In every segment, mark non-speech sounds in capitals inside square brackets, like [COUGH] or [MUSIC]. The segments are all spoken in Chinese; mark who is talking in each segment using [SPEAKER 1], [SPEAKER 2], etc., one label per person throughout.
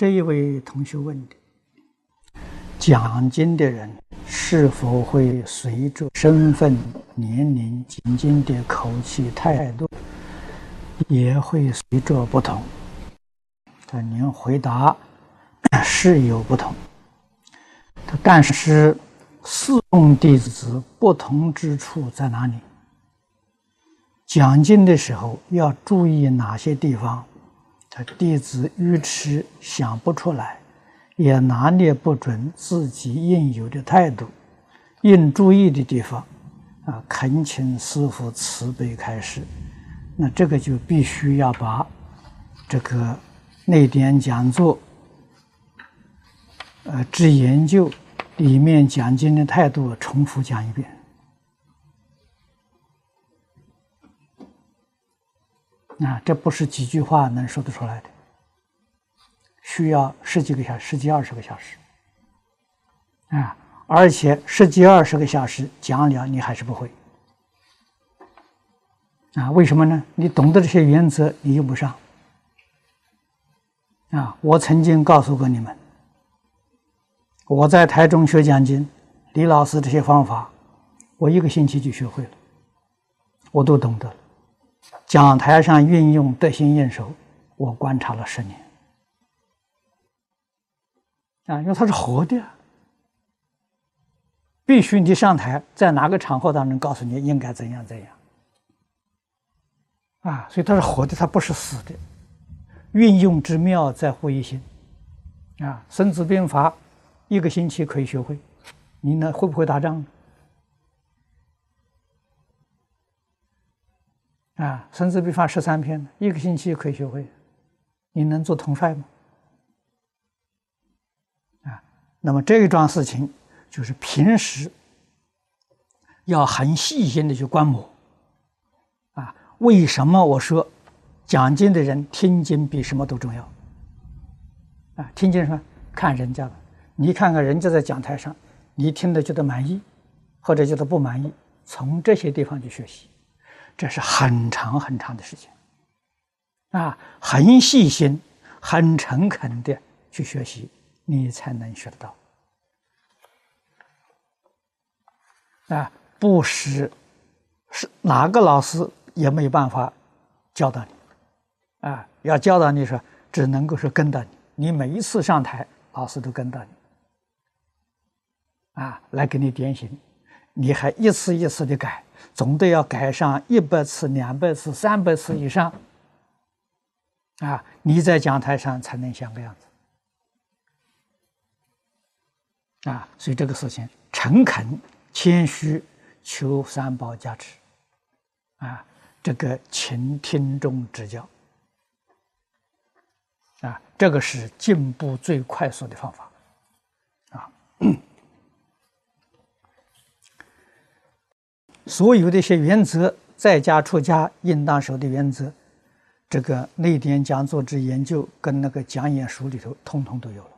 [SPEAKER 1] 这一位同学问的：讲经的人是否会随着身份、年龄、讲经的口气、态度，也会随着不同？他您回答 [COUGHS] 是有不同。但是四众弟子不同之处在哪里？讲经的时候要注意哪些地方？弟子愚痴想不出来，也拿捏不准自己应有的态度，应注意的地方，啊，恳请师父慈悲开示。那这个就必须要把这个内典讲座，呃，之研究里面讲经的态度重复讲一遍。啊，这不是几句话能说得出来的，需要十几个小时、十几二十个小时，啊，而且十几二十个小时讲了，你还是不会，啊，为什么呢？你懂得这些原则，你用不上，啊，我曾经告诉过你们，我在台中学讲经，李老师这些方法，我一个星期就学会了，我都懂得。讲台上运用得心应手，我观察了十年啊，因为它是活的，必须你上台，在哪个场合当中告诉你应该怎样怎样啊，所以它是活的，它不是死的。运用之妙在乎一心啊，《孙子兵法》一个星期可以学会，你呢会不会打仗？啊，《孙子兵法》十三篇，一个星期可以学会，你能做统帅吗？啊，那么这一桩事情，就是平时要很细心的去观摩。啊，为什么我说讲经的人听经比什么都重要？啊，听经什么？看人家的，你看看人家在讲台上，你听的觉得满意，或者觉得不满意，从这些地方去学习。这是很长很长的时间，啊，很细心、很诚恳的去学习，你才能学得到。啊，不是是哪个老师也没有办法教导你，啊，要教导你说，只能够是跟到你，你每一次上台，老师都跟到你，啊，来给你点醒，你还一次一次的改。总得要改上一百次、两百次、三百次以上，啊，你在讲台上才能像个样子，啊，所以这个事情诚恳、谦虚，求三宝加持，啊，这个请听众指教，啊，这个是进步最快速的方法，啊。[COUGHS] 所有的一些原则，在家出家应当守的原则，这个内典讲座之研究跟那个讲演书里头通通都有了。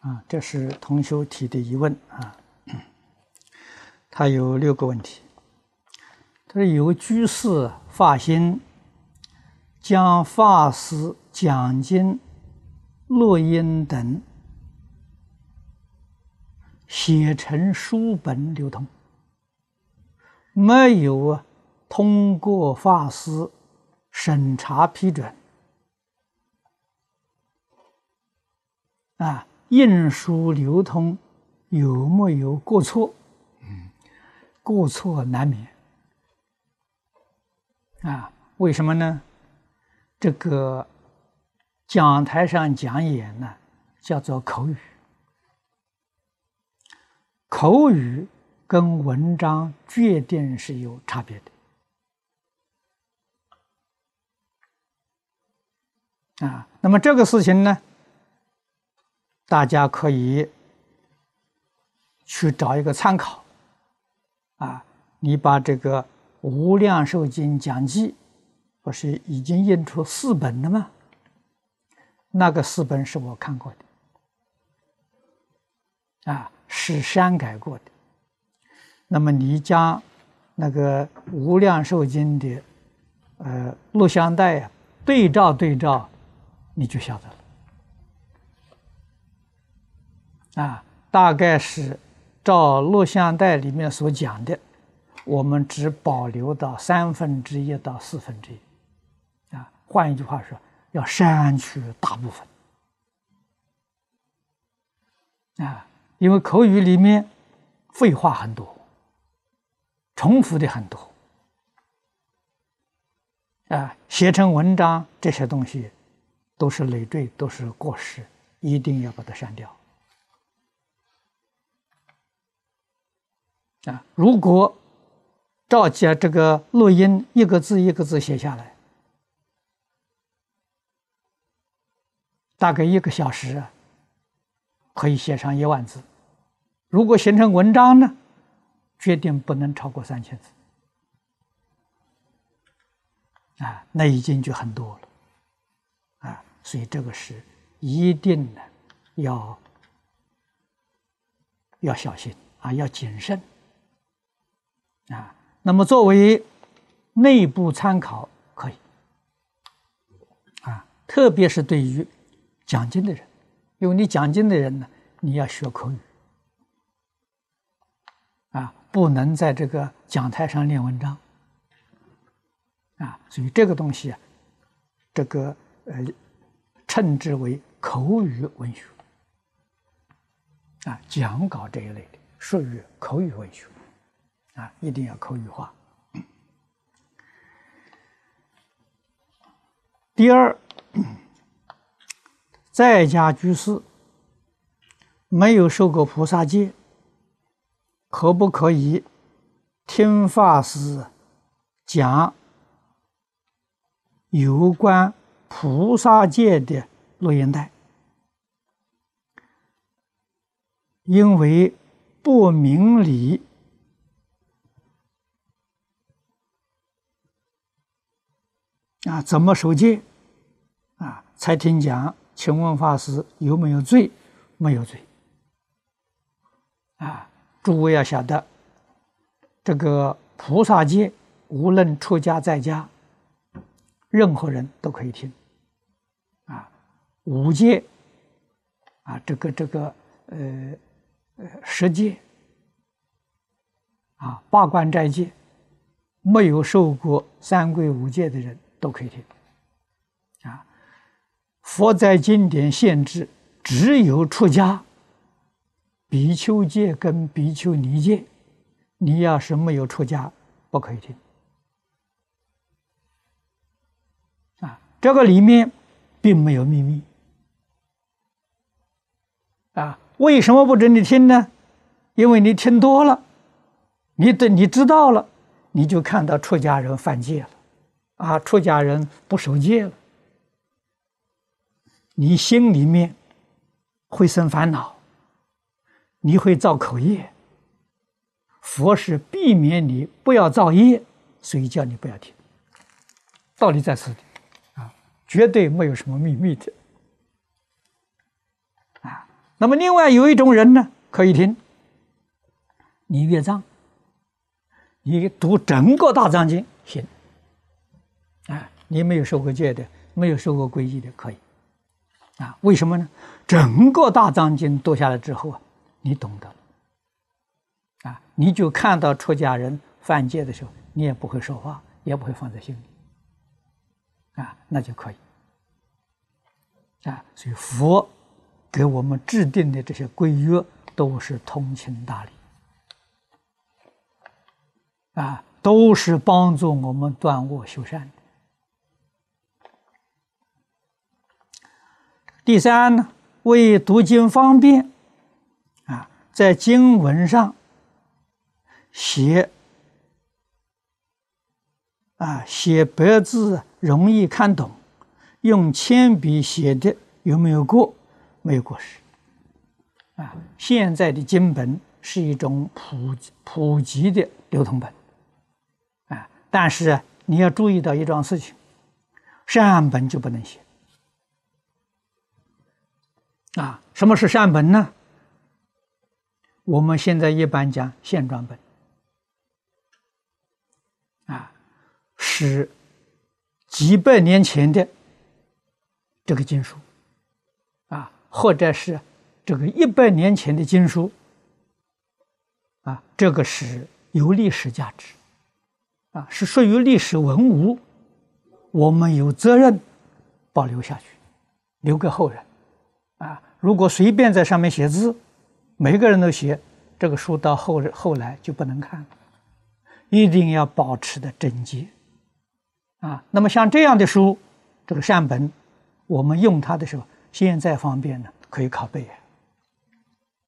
[SPEAKER 1] 啊，这是同修提的疑问啊，[CLEARS THROAT] 他有六个问题。是由居士发心，将法师讲经、录音等写成书本流通，没有啊通过法师审查批准，啊印书流通有没有过错？嗯，过错难免。啊，为什么呢？这个讲台上讲演呢，叫做口语。口语跟文章决定是有差别的。啊，那么这个事情呢，大家可以去找一个参考。啊，你把这个。《无量寿经讲记》不是已经印出四本了吗？那个四本是我看过的，啊，是删改过的。那么你将那个《无量寿经》的呃录像带啊对照对照，你就晓得了。啊，大概是照录像带里面所讲的，我们只保留到三分之一到四分之一。啊，换一句话说，要删去大部分。啊，因为口语里面废话很多，重复的很多，啊，写成文章这些东西都是累赘，都是过时，一定要把它删掉。啊，如果照着这个录音一个字一个字写下来，大概一个小时。可以写上一万字，如果形成文章呢，决定不能超过三千字。啊，那已经就很多了，啊，所以这个是一定的要要小心啊，要谨慎啊。那么作为内部参考可以。啊，特别是对于讲经的人。因为你讲经的人呢，你要学口语，啊，不能在这个讲台上念文章，啊，所以这个东西啊，这个呃，称之为口语文学，啊，讲稿这一类的属于口语文学，啊，一定要口语化。第二。在家居士没有受过菩萨戒，可不可以听法师讲有关菩萨戒的录音带？因为不明理啊，怎么受戒啊？才听讲。请问法师有没有罪？没有罪。啊，诸位要晓得，这个菩萨戒，无论出家在家，任何人都可以听。啊，五戒，啊，这个这个呃呃十戒，啊，八关斋戒，没有受过三皈五戒的人都可以听啊。佛在经典限制，只有出家比丘戒跟比丘尼戒，你要是没有出家，不可以听。啊，这个里面并没有秘密。啊，为什么不准你听呢？因为你听多了，你等你知道了，你就看到出家人犯戒了，啊，出家人不守戒了。你心里面会生烦恼，你会造口业。佛是避免你不要造业，所以叫你不要听。道理在此地啊，绝对没有什么秘密的啊。那么另外有一种人呢，可以听你阅藏，你读整个大藏经行啊。你没有受过戒的，没有受过皈依的，可以。啊，为什么呢？整个大藏经读下来之后啊，你懂得了，啊，你就看到出家人犯戒的时候，你也不会说话，也不会放在心里，啊，那就可以，啊，所以佛给我们制定的这些规约都是通情达理，啊，都是帮助我们断恶修善。第三呢，为读经方便，啊，在经文上写啊写白字容易看懂，用铅笔写的有没有过？没有过失。啊，现在的经本是一种普普及的流通本，啊，但是你要注意到一桩事情，善本就不能写。啊，什么是善本呢？我们现在一般讲现装本，啊，是几百年前的这个经书，啊，或者是这个一百年前的经书，啊，这个是有历史价值，啊，是属于历史文物，我们有责任保留下去，留给后人，啊，如果随便在上面写字。每个人都写这个书，到后后来就不能看了，一定要保持的整洁啊。那么像这样的书，这个善本，我们用它的时候，现在方便呢，可以拷贝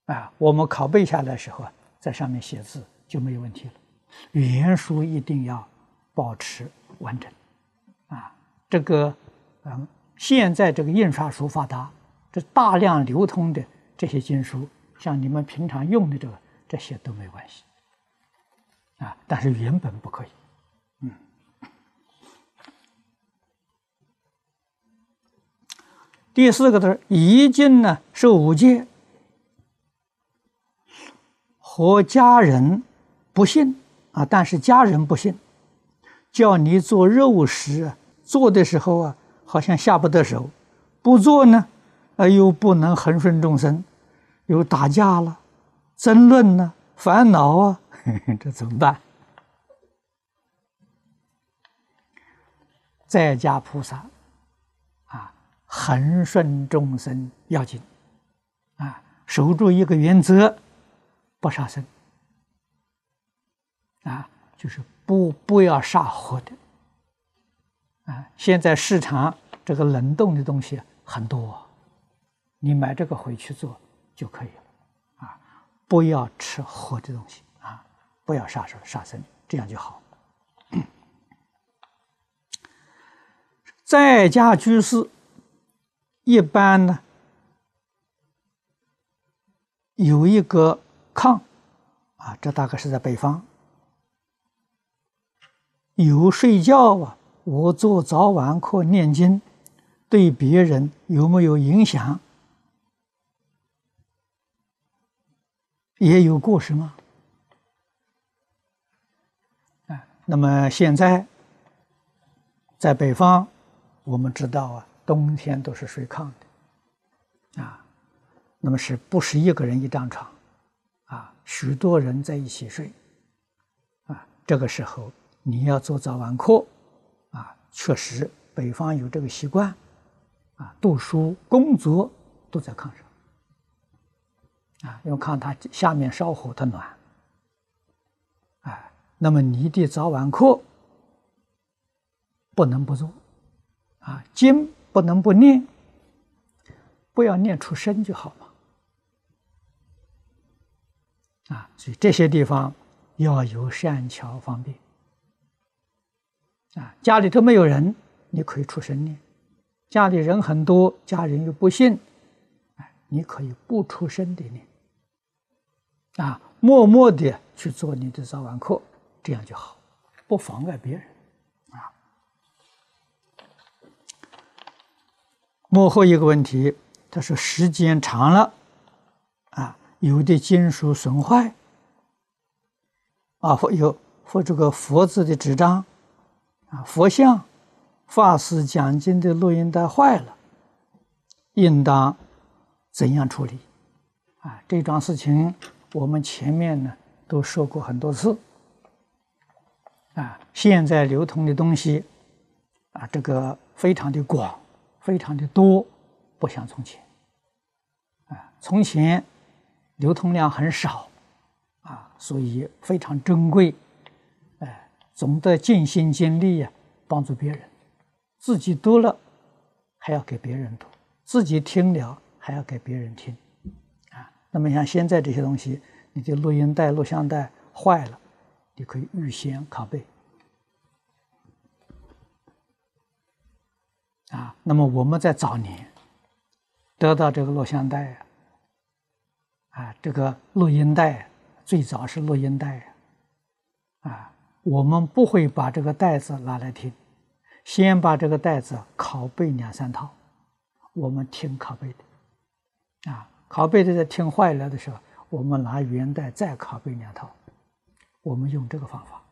[SPEAKER 1] 啊。我们拷贝下来的时候啊，在上面写字就没有问题了。原书一定要保持完整啊。这个嗯，现在这个印刷术发达，这大量流通的这些经书。像你们平常用的这个，这些都没关系，啊，但是原本不可以，嗯。第四个字，一经呢受五戒，和家人不信。啊，但是家人不信，叫你做肉食，做的时候啊，好像下不得手；不做呢，啊，又不能恒顺众生。有打架了，争论呢，烦恼啊，[LAUGHS] 这怎么办？在家菩萨啊，恒顺众生要紧啊，守住一个原则，不杀生啊，就是不不要杀活的啊。现在市场这个冷冻的东西很多，你买这个回去做。就可以了，啊，不要吃活的东西啊，不要杀生杀生，这样就好。在家居士一般呢，有一个炕，啊，这大概是在北方，有睡觉啊，我做早晚课念经，对别人有没有影响？也有故事吗？啊，那么现在在北方，我们知道啊，冬天都是睡炕的，啊，那么是不是一个人一张床，啊，许多人在一起睡，啊，这个时候你要做早晚课，啊，确实北方有这个习惯，啊，读书工作都在炕上。啊，因为看它下面烧火，的暖。哎，那么泥地早晚课不能不做，啊，经不能不念，不要念出声就好了。啊，所以这些地方要有善巧方便。啊，家里头没有人，你可以出声念；家里人很多，家人又不信，你可以不出声的念。啊，默默的去做你的早晚课，这样就好，不妨碍别人。啊，幕后一个问题，他说时间长了，啊，有的金属损坏，啊，或有或这个佛字的纸张，啊，佛像、法师讲经的录音带坏了，应当怎样处理？啊，这桩事情。我们前面呢都说过很多次，啊，现在流通的东西，啊，这个非常的广，非常的多，不像从前，啊，从前流通量很少，啊，所以非常珍贵，哎，总得尽心尽力呀，帮助别人，自己读了还要给别人读，自己听了还要给别人听啊。那么像现在这些东西，你的录音带、录像带坏了，你可以预先拷贝。啊，那么我们在早年得到这个录像带啊，这个录音带最早是录音带啊，我们不会把这个袋子拿来听，先把这个袋子拷贝两三套，我们听拷贝的啊。拷贝的在听坏了的时候，我们拿元代再拷贝两套，我们用这个方法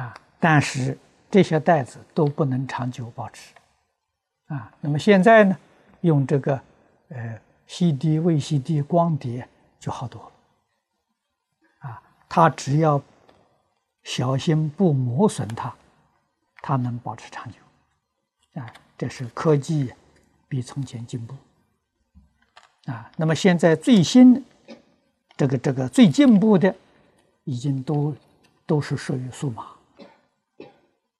[SPEAKER 1] 啊。但是这些袋子都不能长久保持啊。那么现在呢，用这个呃 CD、VCD 光碟就好多了啊。它只要小心不磨损它，它能保持长久啊。这是科技比从前进步。啊，那么现在最新这个这个最进步的，已经都都是属于数码，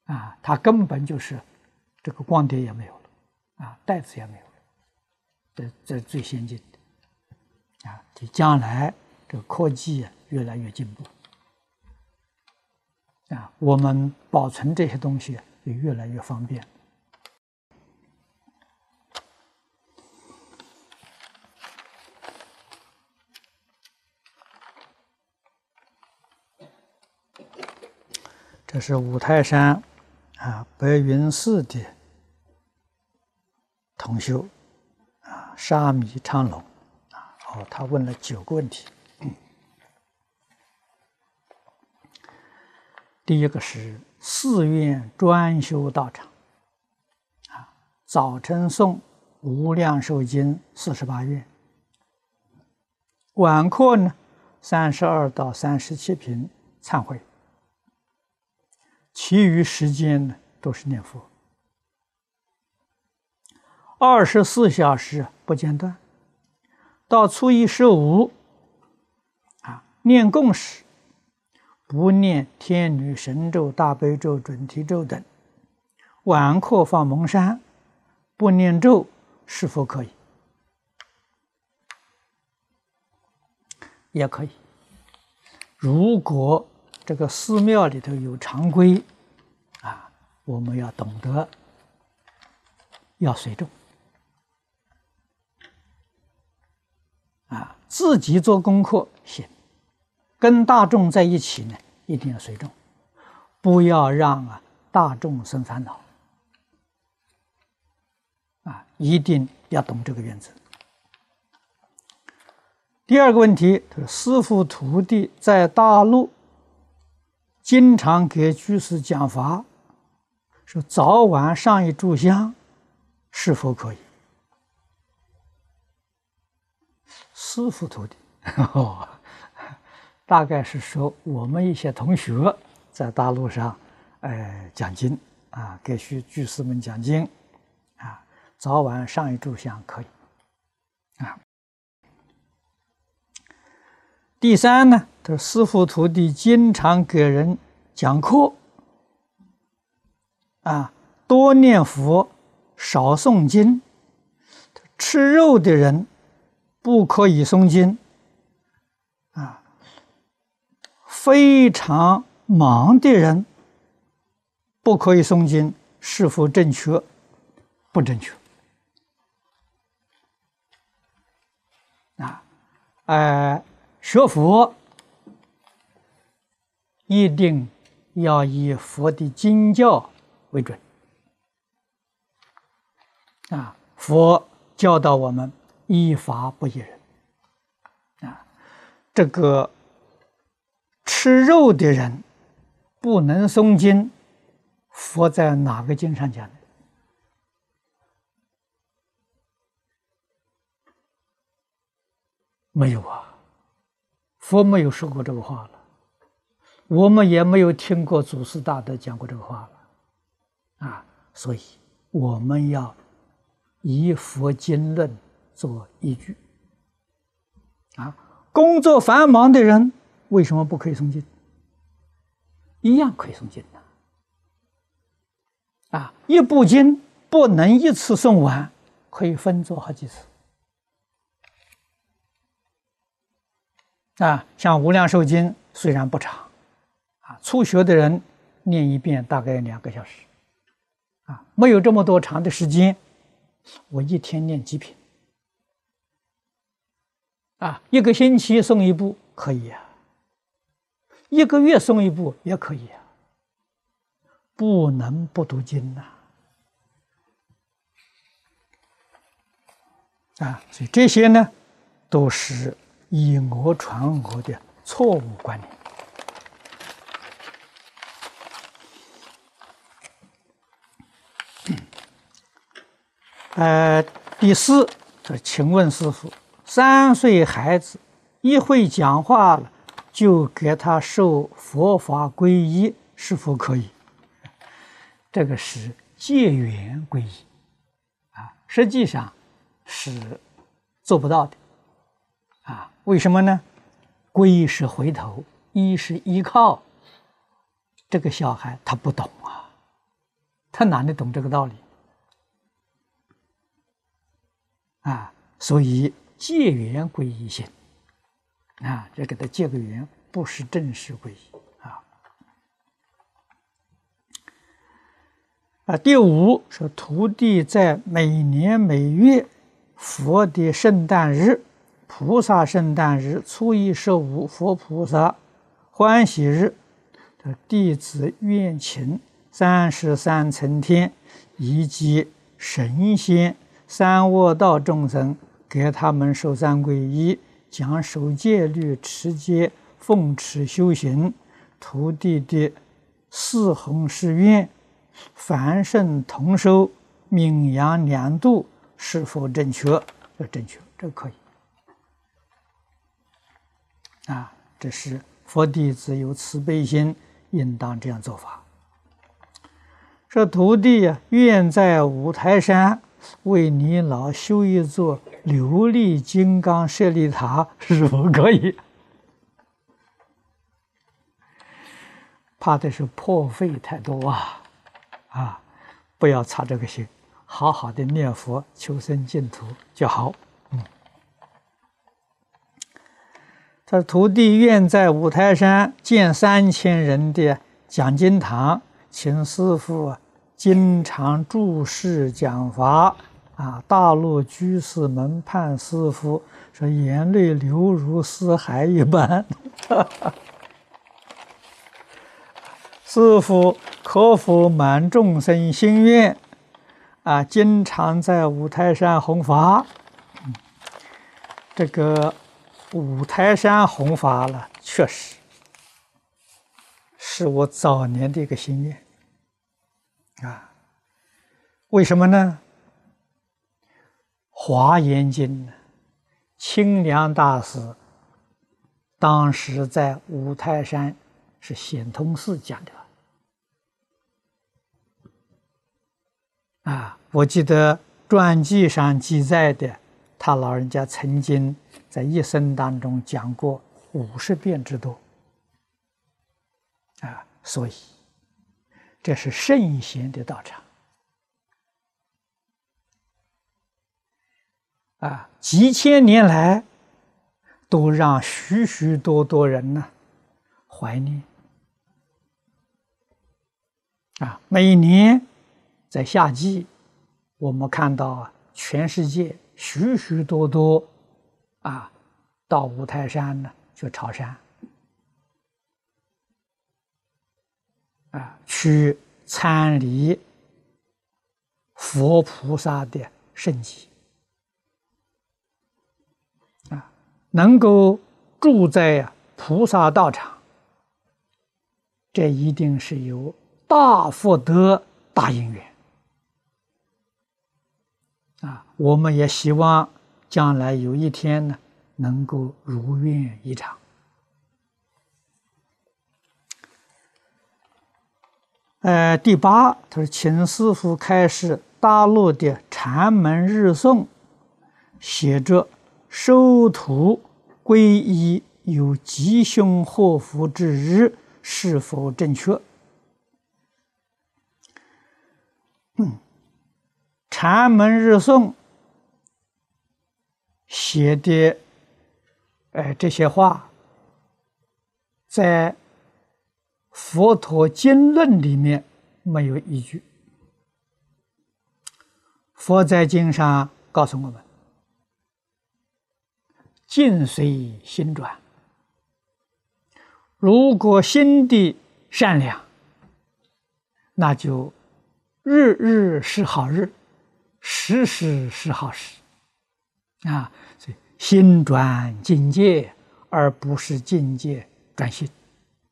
[SPEAKER 1] 啊，它根本就是这个光碟也没有了，啊，袋子也没有了，这这最先进的，啊，就将来这个科技越来越进步，啊，我们保存这些东西也越来越方便。这是五台山啊，白云寺的同修啊，沙弥昌龙啊，哦，他问了九个问题。第一个是寺院专修道场啊，早晨诵《无量寿经》四十八愿，晚课呢三十二到三十七品忏悔。其余时间呢，都是念佛，二十四小时不间断。到初一十五，啊，念供时不念天女神咒、大悲咒、准提咒等。晚课放蒙山，不念咒是否可以？也可以。如果。这个寺庙里头有常规，啊，我们要懂得要随众，啊，自己做功课行，跟大众在一起呢，一定要随众，不要让啊大众生烦恼，啊，一定要懂这个原则。第二个问题，师傅徒弟在大陆。经常给居士讲法，说早晚上一炷香，是否可以？师傅徒弟，[LAUGHS] 大概是说我们一些同学在大陆上，哎，讲经啊，给居居士们讲经，啊，早晚上一炷香可以，啊。第三呢，他说师傅徒弟经常给人讲课，啊，多念佛，少诵经。吃肉的人不可以诵经，啊，非常忙的人不可以诵经，是否正确？不正确。啊，哎。学佛一定要以佛的经教为准啊！佛教导我们依法不依人啊！这个吃肉的人不能诵经，佛在哪个经上讲的？没有啊。佛没有说过这个话了，我们也没有听过祖师大德讲过这个话了，啊，所以我们要以佛经论做依据。啊，工作繁忙的人为什么不可以诵经？一样可以诵经的。啊，一部经不能一次诵完，可以分作好几次。啊，像《无量寿经》虽然不长，啊，初学的人念一遍大概两个小时，啊，没有这么多长的时间，我一天念几品，啊，一个星期诵一部可以啊，一个月诵一部也可以啊，不能不读经呐，啊，所以这些呢，都是以讹传讹的错误观念。[COUGHS] 呃，第四，请问师傅，三岁孩子一会讲话了，就给他受佛法皈依，是否可以？[LAUGHS] 这个是戒缘皈依，啊，实际上是做不到的，啊，为什么呢？皈依是回头，依是依靠，这个小孩他不懂啊，他哪里懂这个道理？啊，所以戒缘归一心，啊，这给他戒个缘，不是正式皈依啊。啊，第五说，徒弟在每年每月佛的圣诞日、菩萨圣诞日、初一十五佛菩萨欢喜日的弟子愿请三十三层天以及神仙。三卧道众生给他们受三皈依，讲守戒律、持戒、奉持修行，徒弟的四弘誓愿，凡圣同收，名扬两度，是否正确？要正确，这可以。啊，这是佛弟子有慈悲心，应当这样做法。说徒弟呀，愿在五台山。为你老修一座琉璃金刚舍利塔，是否可以？怕的是破费太多啊！啊，不要操这个心，好好的念佛求生净土就好。嗯，他徒弟愿在五台山建三千人的讲经堂，请师傅。经常注释讲法啊，大陆居士门畔师傅说眼泪流如死海一般。[LAUGHS] 师傅可否满众生心愿啊？经常在五台山弘法。这个五台山弘法了，确实是我早年的一个心愿。啊，为什么呢？《华严经呢》清凉大师当时在五台山是显通寺讲的。啊，我记得传记上记载的，他老人家曾经在一生当中讲过五十遍之多。啊，所以。这是圣贤的道场啊！几千年来，都让许许多多人呢怀念啊！每年在夏季，我们看到，全世界许许多多啊，到五台山呢去朝山。啊，去参礼佛菩萨的圣迹啊，能够住在菩萨道场，这一定是有大福德、大因缘啊！我们也希望将来有一天呢，能够如愿以偿。呃，第八，他说：“秦师傅开始大陆的禅门日诵，写着收徒皈依有吉凶祸福之日，是否正确？”嗯，禅门日诵写的，哎，这些话，在。佛陀经论里面没有依据。佛在经上告诉我们：“境随心转。如果心地善良，那就日日是好日，时时是好时。”啊，心转境界，而不是境界转心。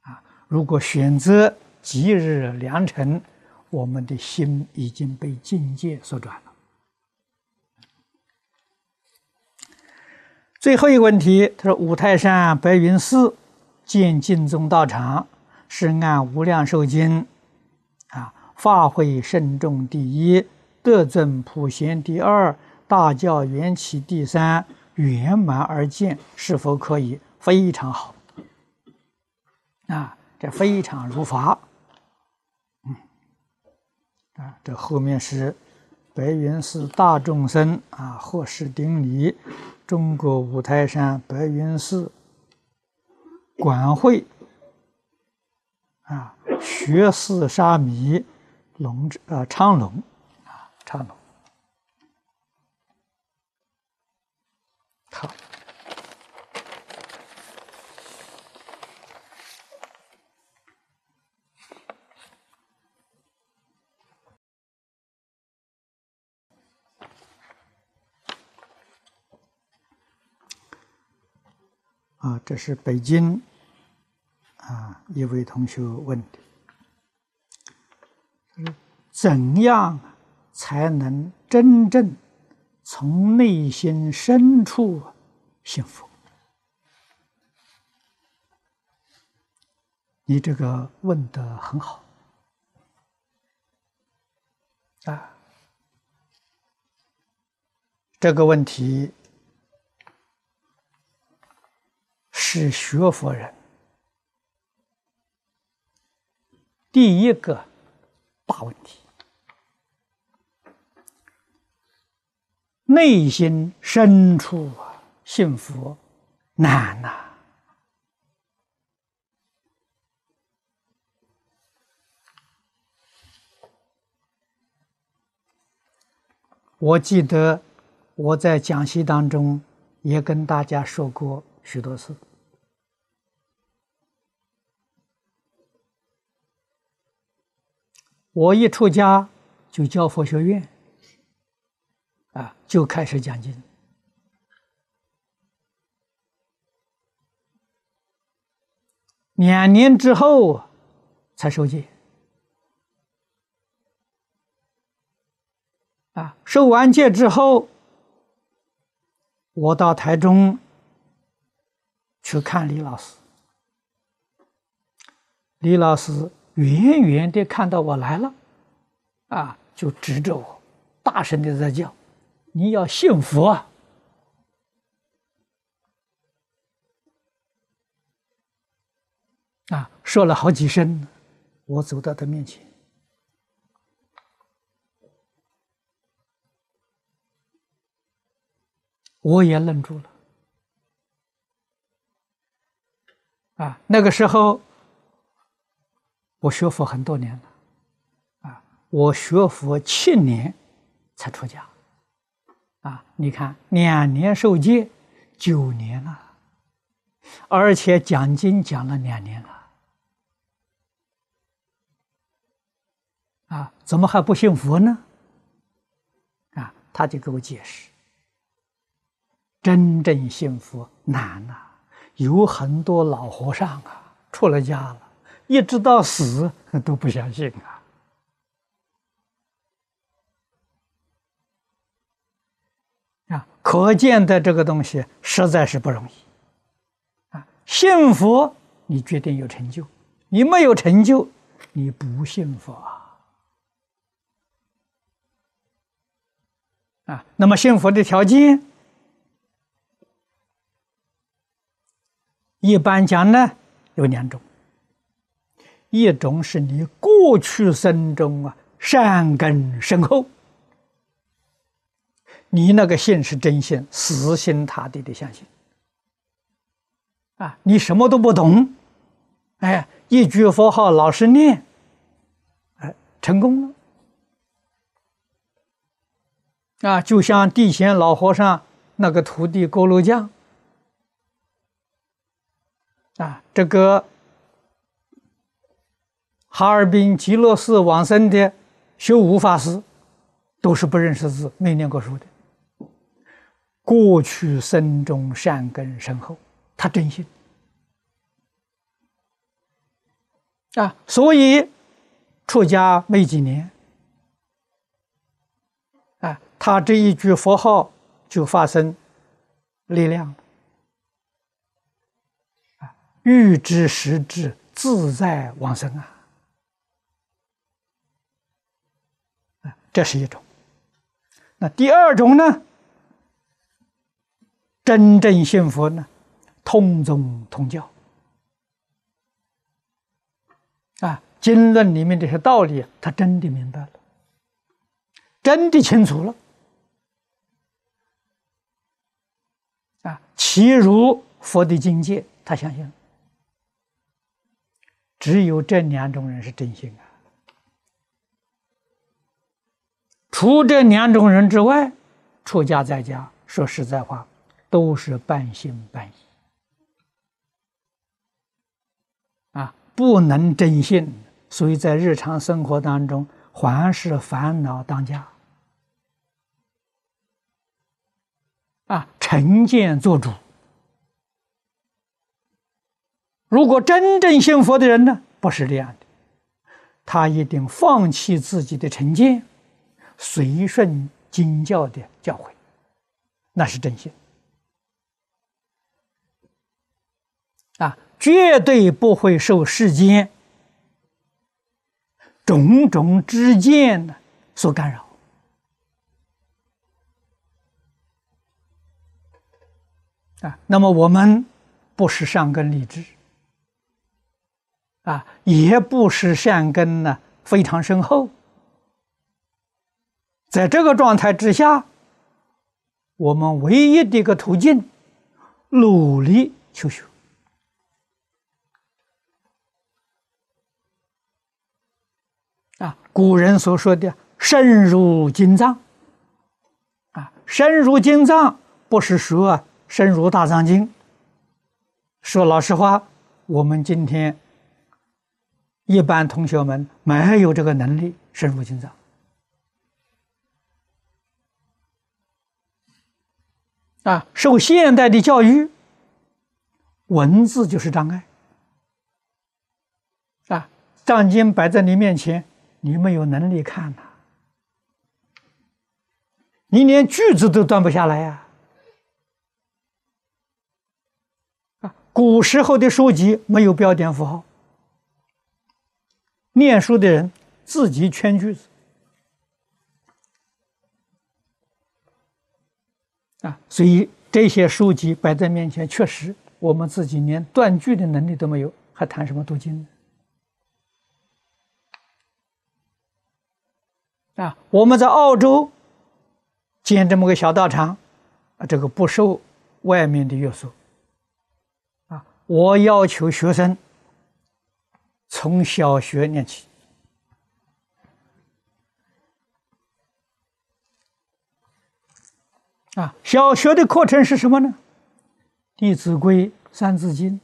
[SPEAKER 1] 啊，如果选择吉日良辰，我们的心已经被境界所转了。最后一个问题，他说：五台山白云寺建净宗道场，是按无量寿经啊，发挥慎重第一，德尊普贤第二，大教缘起第三，圆满而建，是否可以？非常好，啊，这非常如法。嗯，啊，这后面是白云寺大众僧啊，贺氏顶礼，中国五台山白云寺管会啊，学寺沙弥龙呃昌龙啊，昌龙。好。啊，这是北京啊一位同学问的，怎样才能真正从内心深处幸福？你这个问的很好啊，这个问题。是学佛人第一个大问题，内心深处啊，幸福难呐！我记得我在讲席当中也跟大家说过许多次。我一出家就教佛学院，就开始讲经。两年之后才受戒，啊，受完戒之后，我到台中去看李老师，李老师。远远的看到我来了，啊，就指着我，大声的在叫：“你要信佛啊！”，说了好几声，我走到他面前，我也愣住了。啊，那个时候。我学佛很多年了，啊，我学佛七年才出家，啊，你看两年受戒，九年了，而且讲经讲了两年了，啊，怎么还不信佛呢？啊，他就给我解释，真正信佛难呐，有很多老和尚啊，出了家了。一直到死都不相信啊！啊，可见的这个东西实在是不容易啊！幸福，你决定有成就；你没有成就，你不幸福啊！啊，那么幸福的条件，一般讲呢有两种。一种是你过去生中啊善根深厚，你那个信是真信，死心塌地的相信啊，你什么都不懂，哎，一句佛号老实念，哎，成功了啊，就像地贤老和尚那个徒弟锅炉匠啊，这个。哈尔滨极乐寺往生的修无法师，都是不认识字、没念过书的。过去生中善根深厚，他真心啊，所以出家没几年啊，他这一句佛号就发生力量啊，欲知实质，自在往生啊，啊，这是一种。那第二种呢？真正信佛呢，通宗通教啊，经论里面这些道理，他真的明白了，真的清楚了啊，其如佛的境界，他相信。只有这两种人是真心啊，除这两种人之外，出家在家，说实在话。都是半信半疑啊，不能真信，所以在日常生活当中，还是烦恼当家啊，成见做主。如果真正信佛的人呢，不是这样的，他一定放弃自己的成见，随顺经教的教诲，那是真信。啊，绝对不会受世间种种之见呢所干扰。啊，那么我们不是善根立志，啊，也不是善根呢非常深厚，在这个状态之下，我们唯一的一个途径，努力求学。啊，古人所说的“深入经藏”，啊，深入经藏不是说深入大藏经。说老实话，我们今天一般同学们没有这个能力深入经藏。啊，受现代的教育，文字就是障碍。啊，藏经摆在你面前。你没有能力看呐，你连句子都断不下来呀！啊，古时候的书籍没有标点符号，念书的人自己圈句子啊，所以这些书籍摆在面前，确实我们自己连断句的能力都没有，还谈什么读经呢？啊，我们在澳洲建这么个小道场，啊，这个不受外面的约束。啊，我要求学生从小学念起。啊，小学的课程是什么呢？《弟子规》《三字经》。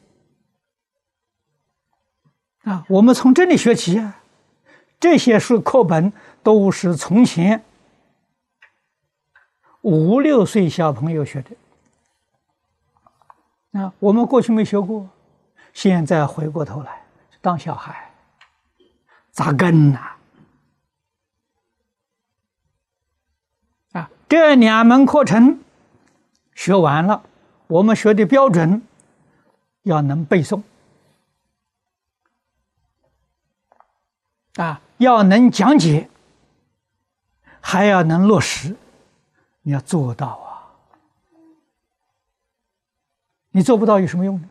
[SPEAKER 1] 啊，我们从这里学起啊。这些书课本都是从前五六岁小朋友学的，啊，我们过去没学过，现在回过头来当小孩，扎根呐！啊，这两门课程学完了，我们学的标准要能背诵。啊，要能讲解，还要能落实，你要做到啊！你做不到有什么用呢？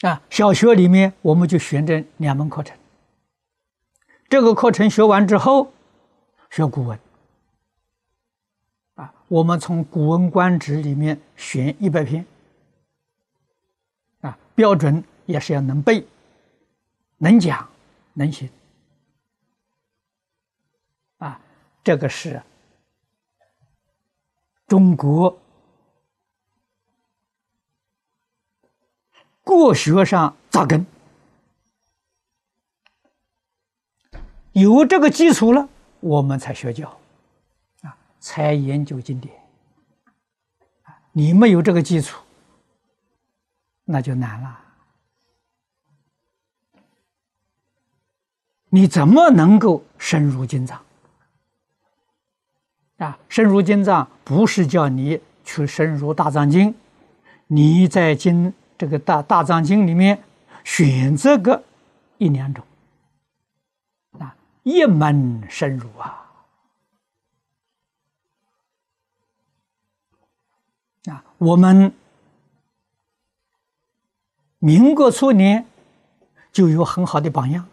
[SPEAKER 1] 啊，小学里面我们就选这两门课程，这个课程学完之后，学古文。我们从《古文观止》里面选一百篇，啊，标准也是要能背、能讲、能写，啊，这个是中国国学上扎根，有这个基础了，我们才学教，才研究经典。你没有这个基础，那就难了。你怎么能够深入经藏？啊，深入经藏不是叫你去深入大藏经，你在经这个大大藏经里面选择个一两种，啊，一门深入啊。啊，我们民国初年就有很好的榜样，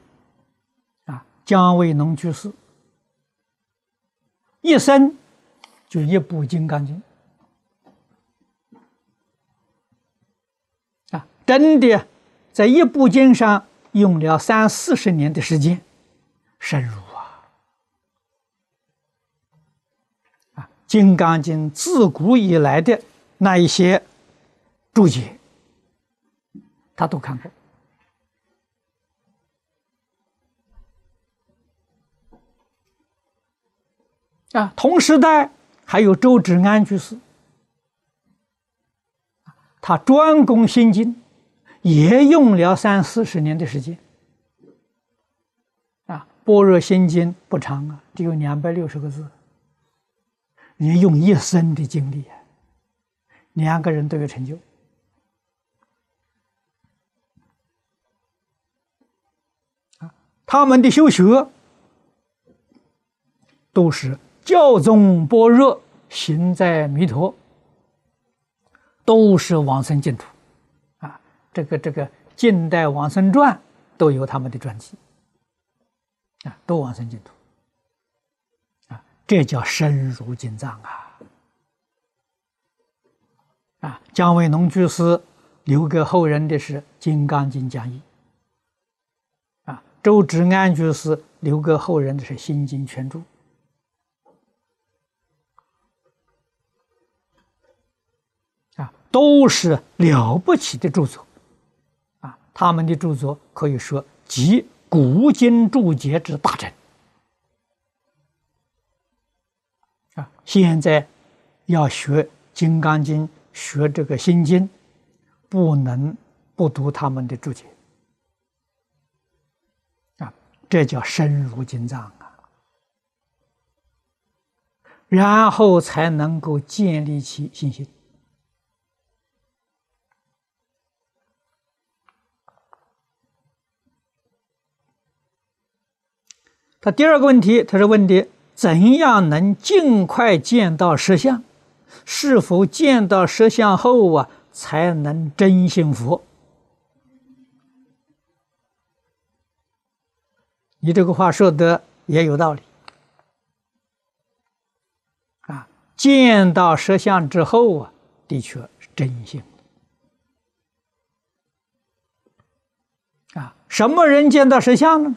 [SPEAKER 1] 啊，姜维农居士一生就一部《金刚经》，啊，真的在一部经上用了三四十年的时间，深入啊，啊，《金刚经》自古以来的。那一些注解，他都看过啊。同时代还有周芷安居士，他专攻心经，也用了三四十年的时间啊。般若心经不长啊，只有两百六十个字，你用一生的精力啊。两个人都有成就啊！他们的修学都是教宗般若，行在弥陀，都是往生净土啊！这个这个近代往生传都有他们的传记啊，都往生净土啊！这叫深入经藏啊！啊，姜维农居士留给后人的是《金刚经》讲义。啊，周芷安居士留给后人的是《心经全注》。啊，都是了不起的著作。啊，他们的著作可以说集古今注解之大成。啊，现在要学《金刚经》。学这个心经，不能不读他们的注解啊，这叫深入经藏啊，然后才能够建立起信心。他第二个问题，他是问的怎样能尽快见到实相？是否见到实相后啊，才能真信佛？你这个话说的也有道理啊！见到实相之后啊，的确是真信啊！什么人见到实相呢？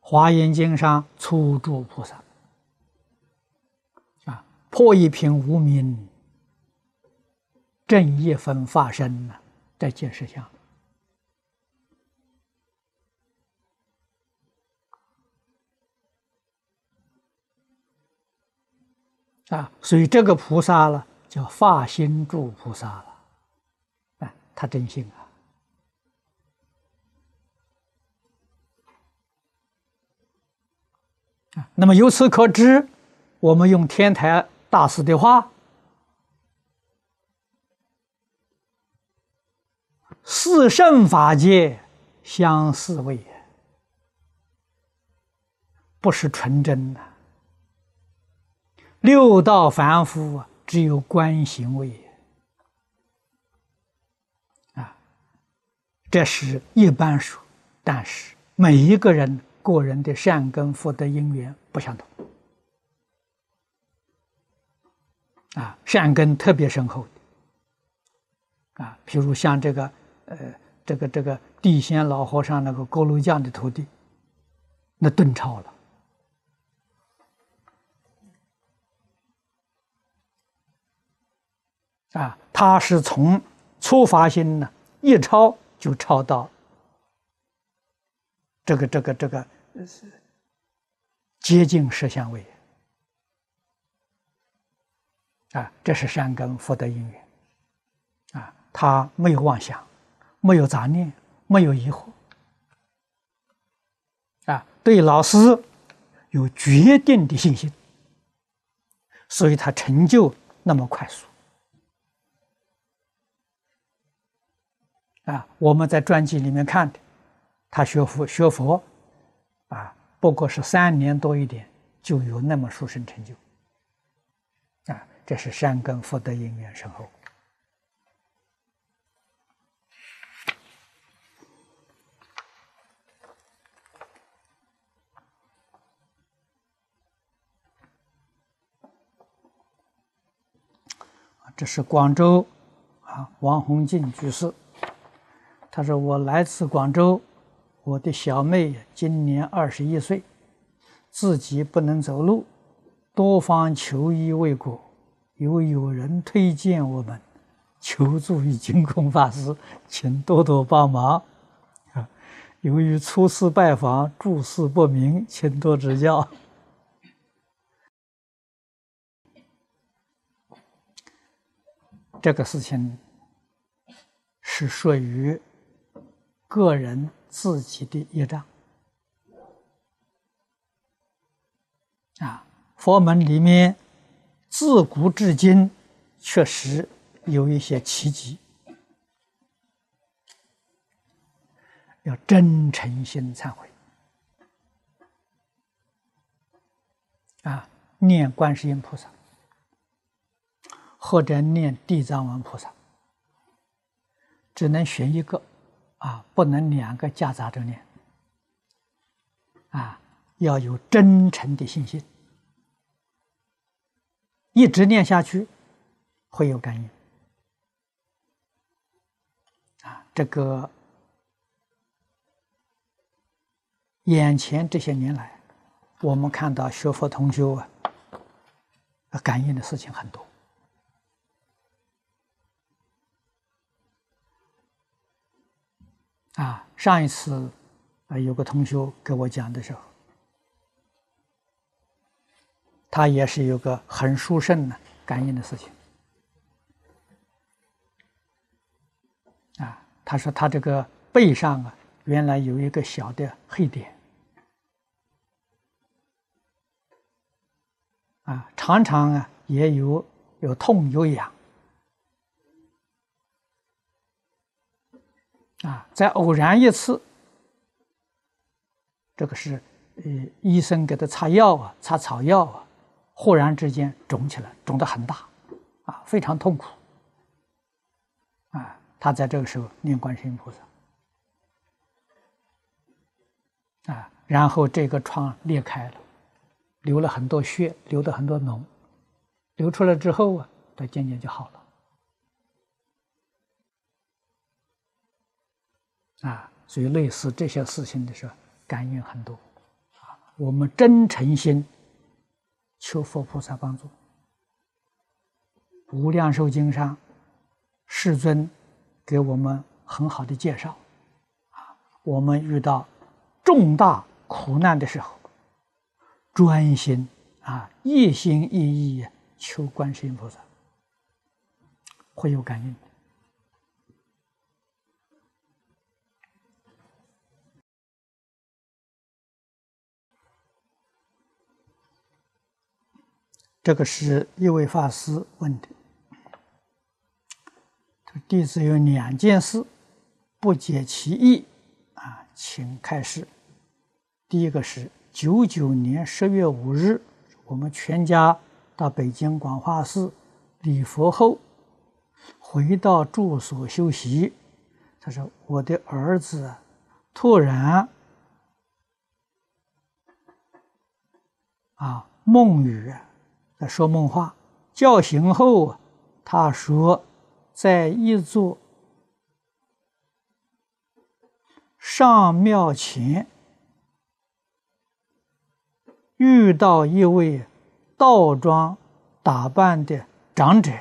[SPEAKER 1] 华严经上初住菩萨。破一品无名，正一分发生呢，在见实相啊，所以这个菩萨了叫发心住菩萨了，啊，他真信啊啊，那么由此可知，我们用天台。大师的话：“四圣法界相似味，不是纯真的；六道凡夫，只有观行位啊。这是一般说，但是每一个人个人的善根福德因缘不相同。”啊，善根特别深厚的，啊，譬如像这个，呃，这个这个地仙老和尚那个锅炉匠的徒弟，那顿超了，啊，他是从初发心呢，一超就超到这个这个这个接近实相位。啊，这是善根福德因缘啊，他没有妄想，没有杂念，没有疑惑啊，对老师有决定的信心，所以他成就那么快速。啊，我们在传记里面看的，他学佛学佛，啊，不过是三年多一点，就有那么殊胜成就。这是善根福德因缘深厚。这是广州，啊，王洪进居士。他说：“我来自广州，我的小妹今年二十一岁，自己不能走路，多方求医未果，有有人推荐我们求助于净空法师，请多多帮忙。啊，由于初次拜访，诸事不明，请多指教。这个事情是属于。”个人自己的业障啊，佛门里面自古至今确实有一些奇迹，要真诚心忏悔啊，念观世音菩萨或者念地藏王菩萨，只能选一个。啊，不能两个夹杂着念，啊，要有真诚的信心，一直念下去，会有感应。啊，这个眼前这些年来，我们看到学佛同修啊，感应的事情很多。啊，上一次啊，有个同学给我讲的时候，他也是有个很殊胜的感应的事情。啊，他说他这个背上啊，原来有一个小的黑点，啊，常常啊也有有痛有痒。啊，在偶然一次，这个是呃医生给他擦药啊，擦草药啊，忽然之间肿起来，肿得很大，啊，非常痛苦。啊，他在这个时候念观世音菩萨，啊，然后这个疮裂开了，流了很多血，流的很多脓，流出来之后啊，它渐渐就好了。啊，所以类似这些事情的时候，感应很多。啊，我们真诚心求佛菩萨帮助。无量寿经上，世尊给我们很好的介绍。啊，我们遇到重大苦难的时候，专心啊，一心一意求观世音菩萨，会有感应。这个是一位法师问的，弟子有两件事，不解其意，啊，请开示。第一个是九九年十月五日，我们全家到北京广化寺礼佛后，回到住所休息。他说：“我的儿子突然啊梦语。”说梦话，叫醒后，他说，在一座上庙前遇到一位道装打扮的长者，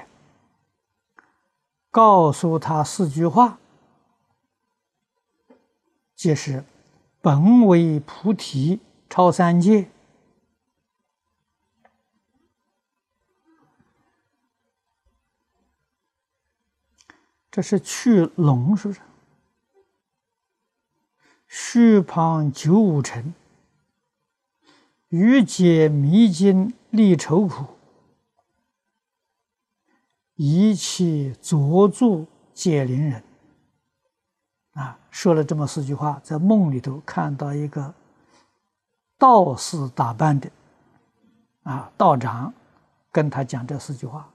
[SPEAKER 1] 告诉他四句话，即是本为菩提超三界，这是去龙，是不是？虚旁九五成，欲解迷津历愁苦，一切作著解铃人。啊，说了这么四句话，在梦里头看到一个道士打扮的啊道长，跟他讲这四句话。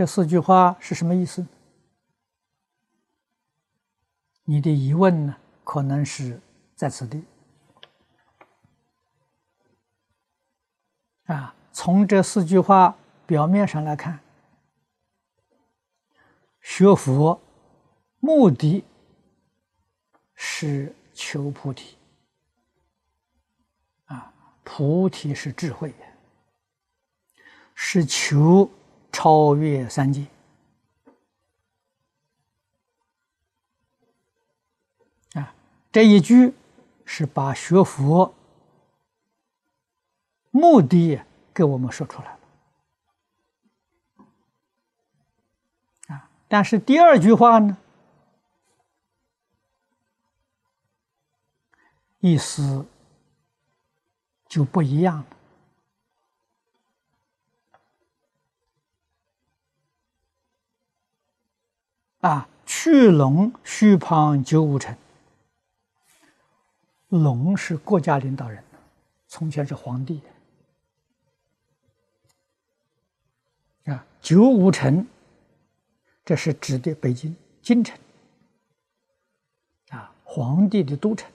[SPEAKER 1] 这四句话是什么意思？你的疑问呢？可能是在此地。啊，从这四句话表面上来看，学佛目的是求菩提。啊，菩提是智慧，是求超越三界。啊，这一句是把学佛。目的给我们说出来了啊！但是第二句话呢，意思就不一样了啊！去龙虚旁九五城，龙是国家领导人，从前是皇帝。啊，九五城，这是指的北京京城，啊，皇帝的都城。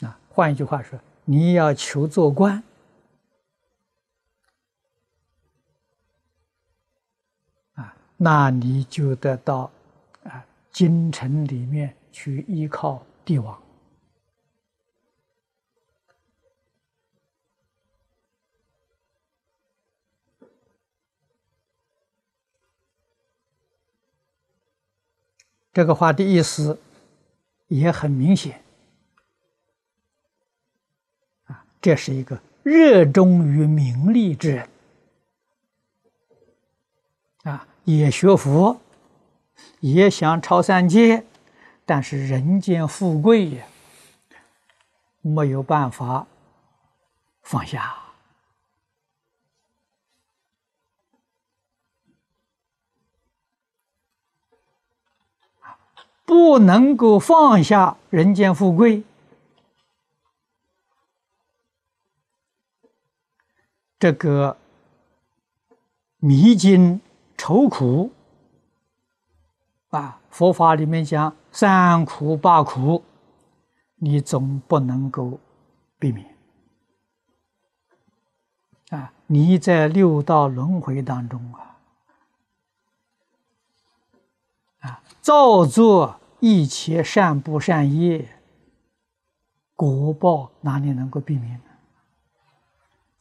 [SPEAKER 1] 啊，换一句话说，你要求做官，那你就得到啊京城里面去依靠帝王。这个话的意思也很明显，啊，这是一个热衷于名利之人，啊，也学佛，也想超三界，但是人间富贵呀，没有办法放下。不能够放下人间富贵，这个迷津愁苦啊，佛法里面讲三苦八苦，你总不能够避免啊！你在六道轮回当中啊。啊造作一切善不善业，果报哪里能够避免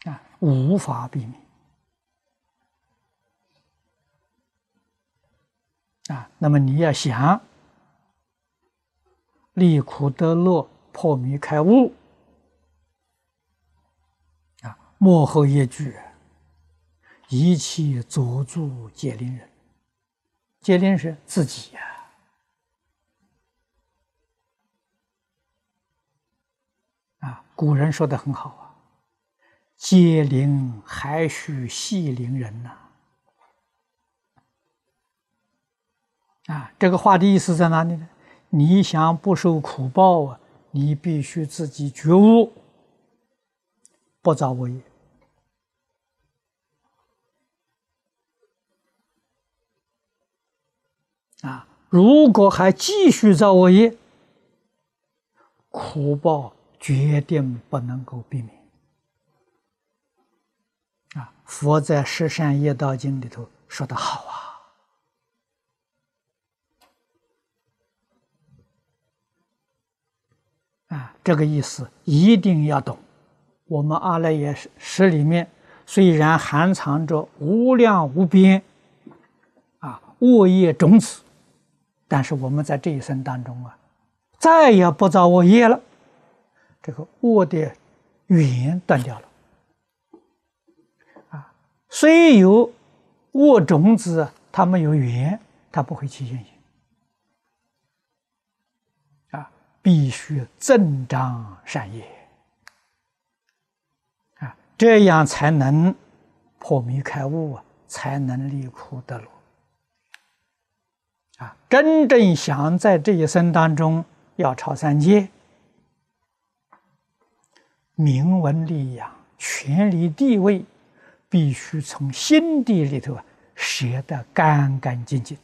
[SPEAKER 1] 呢？啊，无法避免。啊，那么你要想离苦得乐、破迷开悟，啊，幕后一句：一切作助皆令人。皆令是自己呀。啊，古人说的很好啊，“皆灵还需系灵人”呐。啊这个话的意思在哪里呢？你想不受苦报啊，你必须自己觉悟，不造恶业。啊，如果还继续造恶业，苦报。决定不能够避免啊！佛在《十善业道经》里头说的好啊，啊，这个意思一定要懂。我们阿赖耶识里面虽然含藏着无量无边啊恶业种子，但是我们在这一生当中啊，再也不造恶业了，这个恶的缘断掉了。啊。虽有恶种子，它没有缘，它不会起现行啊，必须增长善业啊。这样才能破迷开悟啊，才能离苦得乐啊！真正想在这一生当中要超三界，名闻利养、权力地位，必须从心底里头啊舍得干干净净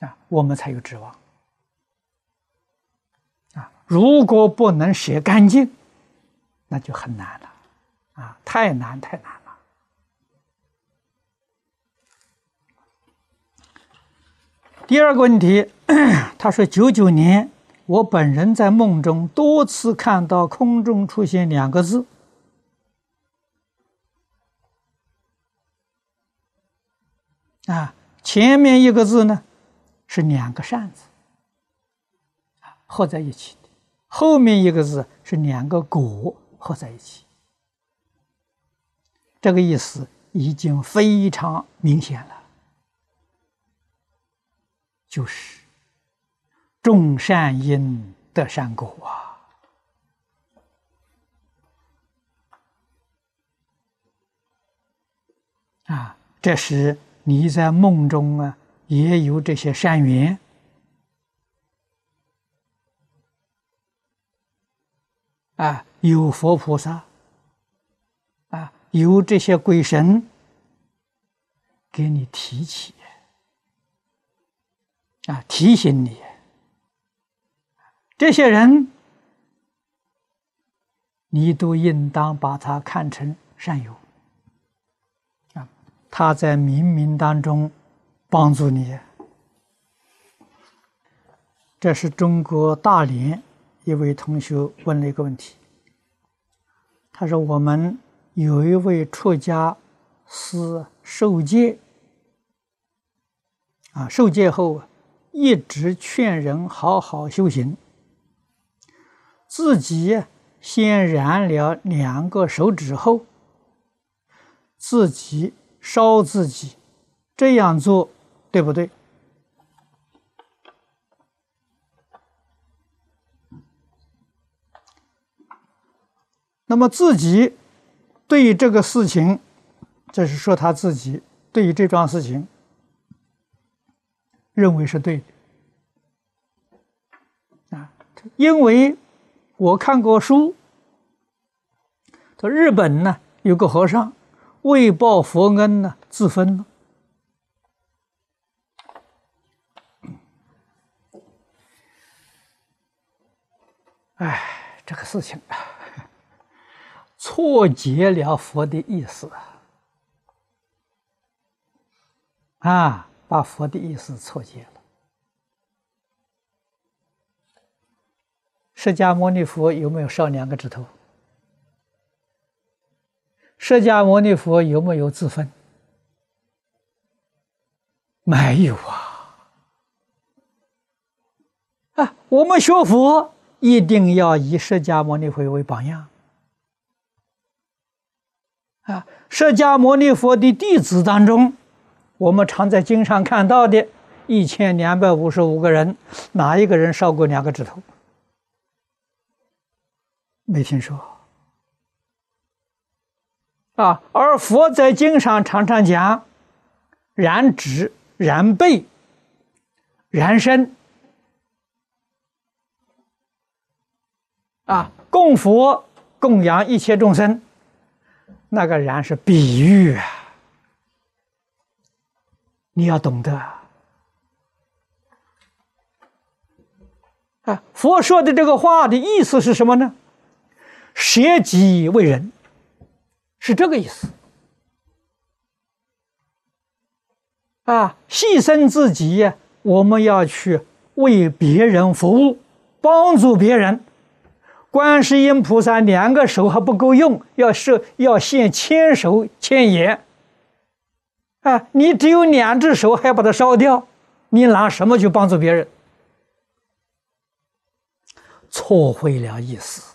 [SPEAKER 1] 啊，我们才有指望！如果不能写干净，那就很难了。啊，太难太难了。第二个问题，[CLEARS THROAT] 他说：九九年，我本人在梦中多次看到空中出现两个字，啊，前面一个字呢是两个扇子，合在一起；后面一个字是两个果合在一起。这个意思已经非常明显了，就是种善因得善果啊！啊，这时你在梦中啊，也有这些善缘啊，有佛菩萨。由这些鬼神给你提起啊，提醒你，这些人你都应当把他看成善友啊，他在冥冥当中帮助你。这是中国大连一位同学问了一个问题，他说我们。有一位出家是受戒啊，受戒后一直劝人好好修行，自己先燃了两个手指后，自己烧自己，这样做对不对？那么自己。对于这个事情，这是说他自己对于这桩事情认为是对的啊，因为我看过书，说日本呢有个和尚为报佛恩呢自焚了，哎，这个事情。错解了佛的意思啊！把佛的意思错解了。释迦牟尼佛有没有烧两个指头？释迦牟尼佛有没有自分？没有啊！啊，我们学佛一定要以释迦牟尼佛为榜样。啊，释迦牟尼佛的弟子当中，我们常在经上看到的，一千两百五十五个人，哪一个人烧过两个指头？没听说。啊，而佛在经上常常讲，燃指、燃背、燃身，啊，供佛、供养一切众生。那个然是比喻啊，你要懂得啊。佛说的这个话的意思是什么呢？舍己为人，是这个意思啊。牺牲自己，我们要去为别人服务，帮助别人，观世音菩萨两个手还不够用，要是要现千手千眼。啊，你只有两只手，还把它烧掉，你拿什么去帮助别人？错会了意思。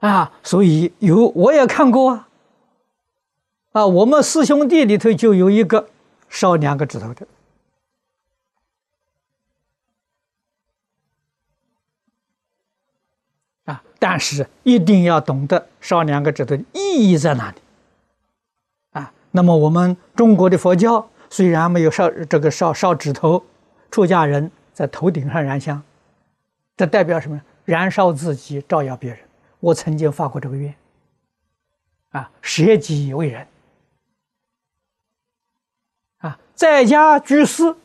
[SPEAKER 1] 啊，所以有我也看过啊。啊，我们师兄弟里头就有一个烧两个指头的。但是一定要懂得烧两个指头意义在哪里。啊，那么我们中国的佛教虽然没有烧这个烧烧指头，出家人在头顶上燃香，这代表什么？燃烧自己，照耀别人。我曾经发过这个愿。啊，舍己为人。啊，在家居士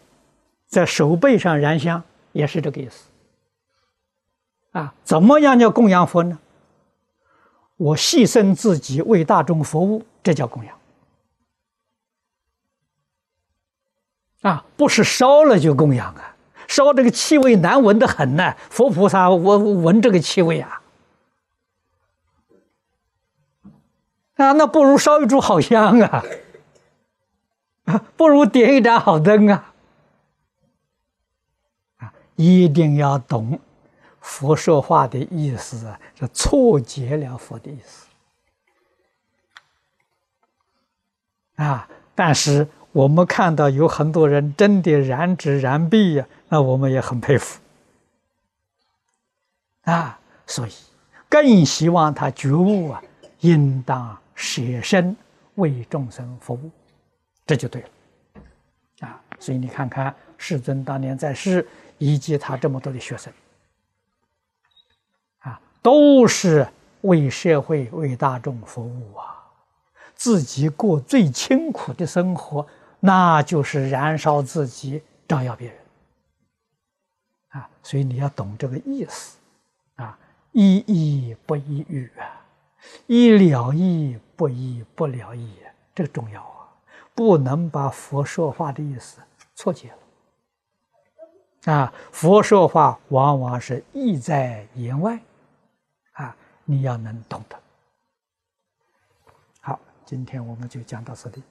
[SPEAKER 1] 在手背上燃香，也是这个意思。啊，怎么样叫供养佛呢？我牺牲自己为大众服务，这叫供养。啊，不是烧了就供养啊，烧这个气味难闻的很呢。佛菩萨，我闻这个气味啊，啊，那不如烧一炷好香啊。不如点一盏好灯啊！啊，一定要懂佛说话的意思啊，是错解了佛的意思啊。但是我们看到有很多人真的燃指燃臂呀，那我们也很佩服啊。所以更希望他觉悟啊，应当舍身为众生服务。这就对了，啊，所以你看看世尊当年在世，以及他这么多的学生，都是为社会、为大众服务啊，自己过最清苦的生活，那就是燃烧自己，照耀别人，啊，所以你要懂这个意思，啊，一意不一语啊，一了意不一不了义，这个重要啊。不能把佛说话的意思错解了。啊！佛说话往往是意在言外，你要能懂的好今天我们就讲到这里。